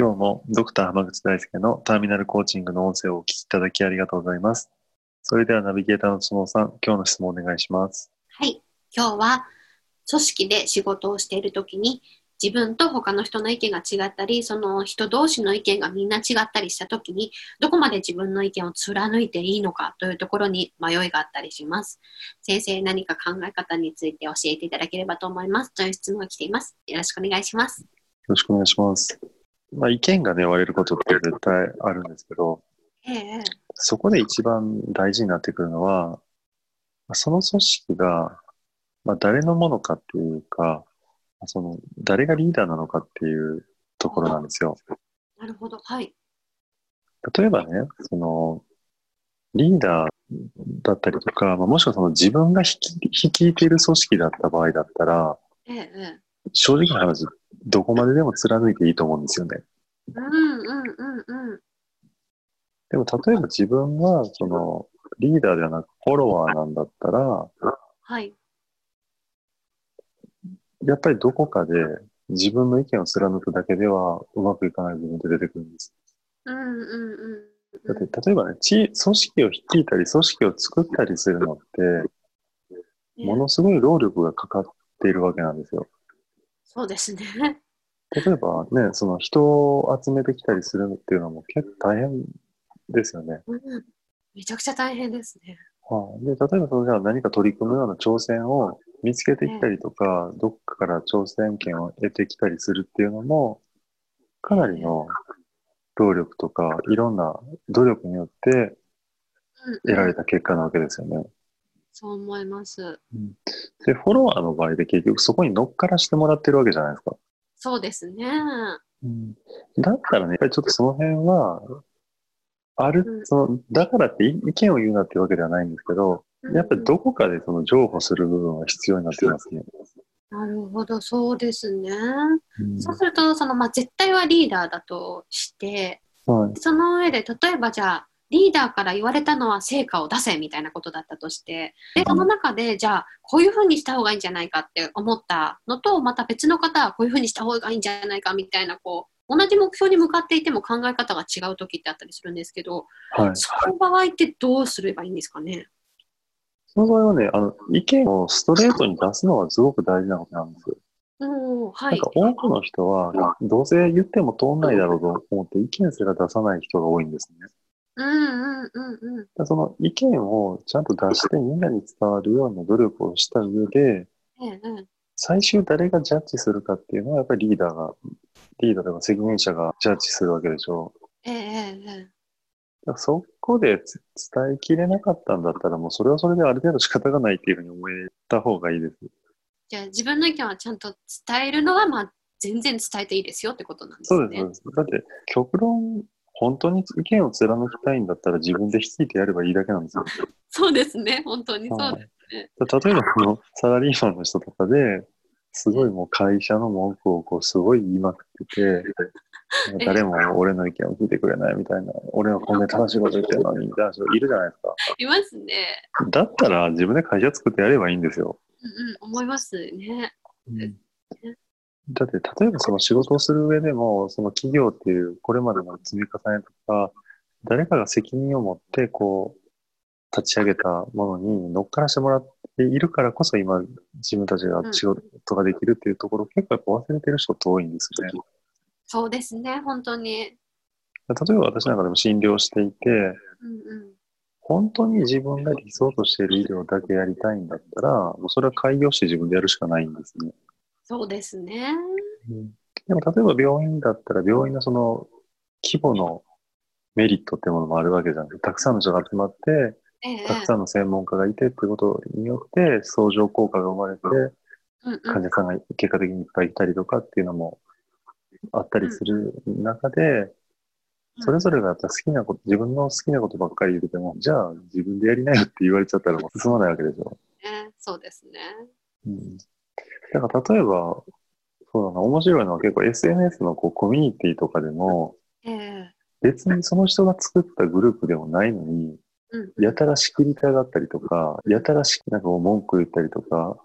今日もドクター浜口大輔のターミナルコーチングの音声をお聞きいただきありがとうございますそれではナビゲーターの相撲さん今日の質問お願いしますはい今日は組織で仕事をしているときに自分と他の人の意見が違ったり、その人同士の意見がみんな違ったりしたときに、どこまで自分の意見を貫いていいのかというところに迷いがあったりします。先生、何か考え方について教えていただければと思います。という質問が来ています。よろしくお願いします。よろしくお願いします。まあ、意見がね、割れることって絶対あるんですけど、ええ、そこで一番大事になってくるのは、その組織が、まあ、誰のものかっていうか、その、誰がリーダーなのかっていうところなんですよ。なるほど。はい。例えばね、その、リーダーだったりとか、まあ、もしくはその自分が率いている組織だった場合だったら、ええ、正直な話、どこまででも貫いていいと思うんですよね。うんうんうんうん。でも例えば自分がそのリーダーではなくフォロワーなんだったら、はい。やっぱりどこかで自分の意見を貫くだけではうまくいかない部分って出てくるんです。うんうんうん。だって例えばね、組織を率いたり組織を作ったりするのって、ものすごい労力がかかっているわけなんですよ。そうですね。例えばね、その人を集めてきたりするっていうのも結構大変ですよね。うん、めちゃくちゃ大変ですね。はあ、で例えばそのじゃあ何か取り組むような挑戦を見つけてきたりとか、どっかから挑戦権を得てきたりするっていうのも、かなりの労力とか、いろんな努力によって得られた結果なわけですよね。そう思います、うん。で、フォロワーの場合で結局そこに乗っからしてもらってるわけじゃないですか。そうですね。うん、だったらね、やっぱりちょっとその辺は、ある、うん、その、だからって意見を言うなっていうわけではないんですけど、やっぱりどこかでその譲歩する部分は必要になってますね。なるほど、そうですね。うん、そうすると、その、まあ、絶対はリーダーだとして、はい、その上で、例えばじゃあ、リーダーから言われたのは成果を出せみたいなことだったとして、で、その中で、じゃあ、こういうふうにした方がいいんじゃないかって思ったのと、また別の方はこういうふうにした方がいいんじゃないかみたいな、こう、同じ目標に向かっていても考え方が違う時ってあったりするんですけど、はい、その場合ってどうすればいいんですかね？その場合はね、あの、意見をストレートに出すのはすごく大事なことなんですよ。うんはい、なんか多くの人は、どうせ言っても通んないだろうと思って意見すら出さない人が多いんですね。うんうんうんうん、その意見をちゃんと出してみんなに伝わるような努力をした上で、うん最終誰がジャッジするかっていうのはやっぱりリーダーが、リーダーとか責任者がジャッジするわけでしょう。ええそこで伝えきれなかったんだったら、もうそれはそれである程度仕方がないっていうふうに思えた方がいいです。じゃあ自分の意見はちゃんと伝えるのは、まあ、全然伝えていいですよってことなんですね。そうです。そうですだって、極論、本当に意見を貫きたいんだったら自分で率いてやればいいだけなんですよ。そうですね。本当にそうですね。例えば、このサラリーマンの人とかで、すごいもう会社の文句をこうすごい言いまくってて、誰も俺の意見を聞いてくれないみたいな、俺はこんな正しいこと言ってるのにみたいな人いるじゃないですか。いますね。だったら自分で会社作ってやればいいんですよ。うんうん、思いますね。うん、だって、例えばその仕事をする上でも、その企業っていうこれまでの積み重ねとか、誰かが責任を持ってこう、立ち上げたものに乗っからしてもらっているからこそ今自分たちが仕事ができるっていうところ、結構やっぱ忘れてる人って多いんですよね。そうですね、本当に。例えば私なんかでも診療していて、うんうん、本当に自分が理想としている医療だけやりたいんだったら、もうそれは開業して自分でやるしかないんですね。そうですね。うん、でも例えば病院だったら病院のその規模のメリットってものもあるわけじゃなくて、たくさんの人が集まって、たくさんの専門家がいてっていうことによって相乗効果が生まれて、患者さんが結果的にいっぱいいたりとかっていうのもあったりする中で、それぞれがやっぱ好きなこと、自分の好きなことばっかり言ってても、じゃあ自分でやりなよって言われちゃったらもう進まないわけでしょ。ね、そうですね。うん。だから例えば、そうだな、面白いのは結構 SNS のこうコミュニティとかでも、えー、別にその人が作ったグループでもないのに、うん、やたらしくりたがったりとか、やたらしなんか文句言ったりとか、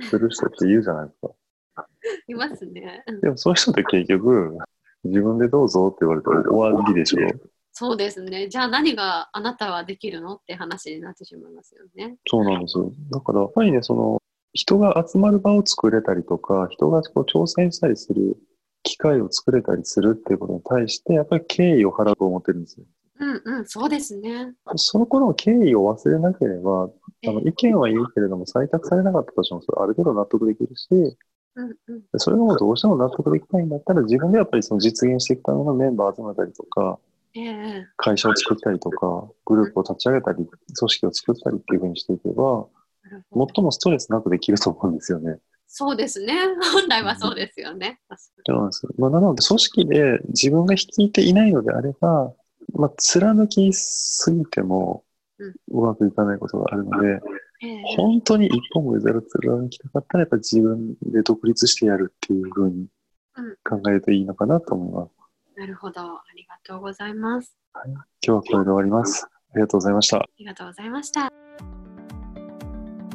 する人って言うじゃないですか。いますね。でもそういう人って結局、自分でどうぞって言われたら終わりでしょ。そうですね。じゃあ何があなたはできるのって話になってしまいますよね。そうなんですよ。だからやっぱりね、その人が集まる場を作れたりとか、人がこう挑戦したりする機会を作れたりするっていうことに対して、やっぱり敬意を払うと思ってるんですよ。うんうん、そうですね。その頃の敬意を忘れなければ、あの意見はいいけれども、採択されなかったとしても、それある程度納得できるし、うんうん、それがもうどうしても納得できないんだったら、自分でやっぱりその実現していくためのメンバー集めたりとか、会社を作ったりとか、グループを立ち上げたり、組織を作ったりっていうふうにしていけば、最もストレスなくできると思うんですよね。そうですね。本来はそうですよね。そうですまあ、なので、組織で自分が率いていないのであれば、まあ、貫きすぎてもうまくいかないことがあるので、本当に一本も譲らず貫きたかったら、やっぱ自分で独立してやるっていうふうに考えるといいのかなと思います。うん、なるほど。ありがとうございます。はい、今日はこれで終わります。ありがとうございました。ありがとうございました。